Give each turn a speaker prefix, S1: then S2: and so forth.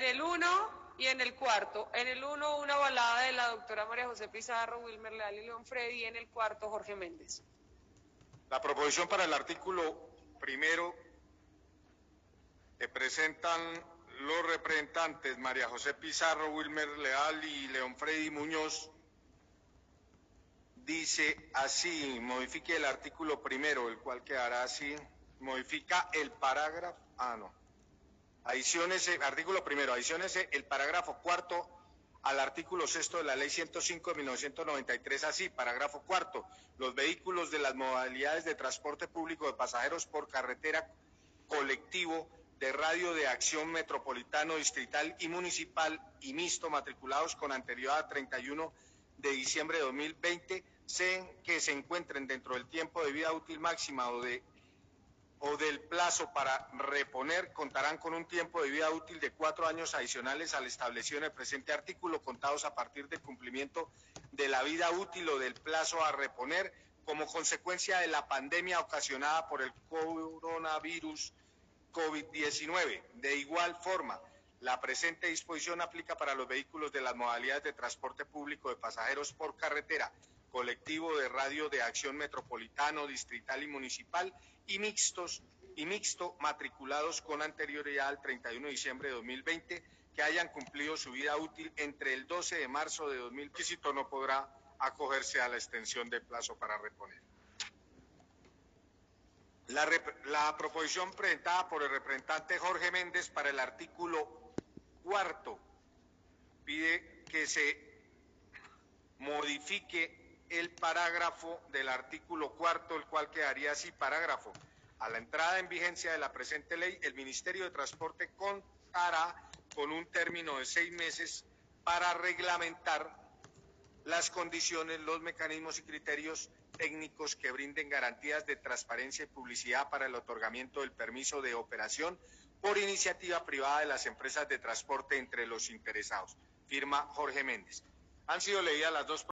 S1: En el uno y en el cuarto. En el uno, una balada de la doctora María José Pizarro, Wilmer Leal y León Freddy. Y en el cuarto, Jorge Méndez.
S2: La proposición para el artículo primero que presentan los representantes María José Pizarro, Wilmer Leal y León Freddy Muñoz dice así, modifique el artículo primero, el cual quedará así, modifica el parágrafo, ah no, adiciones, artículo primero, adiciones el parágrafo cuarto al artículo sexto de la ley 105 de 1993 así, parágrafo cuarto, los vehículos de las modalidades de transporte público de pasajeros por carretera colectivo de radio de acción metropolitano, distrital y municipal y mixto matriculados con anterioridad a 31 de diciembre de 2020 que se encuentren dentro del tiempo de vida útil máxima o, de, o del plazo para reponer contarán con un tiempo de vida útil de cuatro años adicionales al establecido en el presente artículo, contados a partir del cumplimiento de la vida útil o del plazo a reponer como consecuencia de la pandemia ocasionada por el coronavirus COVID-19. De igual forma, la presente disposición aplica para los vehículos de las modalidades de transporte público de pasajeros por carretera, colectivo de radio de acción metropolitano, distrital y municipal y mixtos y mixto matriculados con anterioridad al 31 de diciembre de 2020 que hayan cumplido su vida útil entre el 12 de marzo de 2020 no podrá acogerse a la extensión de plazo para reponer. La, la, proposición presentada por el representante Jorge Méndez para el artículo cuarto pide que se modifique el parágrafo del artículo cuarto, el cual quedaría así, parágrafo. A la entrada en vigencia de la presente ley, el Ministerio de Transporte contará con un término de seis meses para reglamentar las condiciones, los mecanismos y criterios técnicos que brinden garantías de transparencia y publicidad para el otorgamiento del permiso de operación por iniciativa privada de las empresas de transporte entre los interesados. Firma Jorge Méndez. Han sido leídas las dos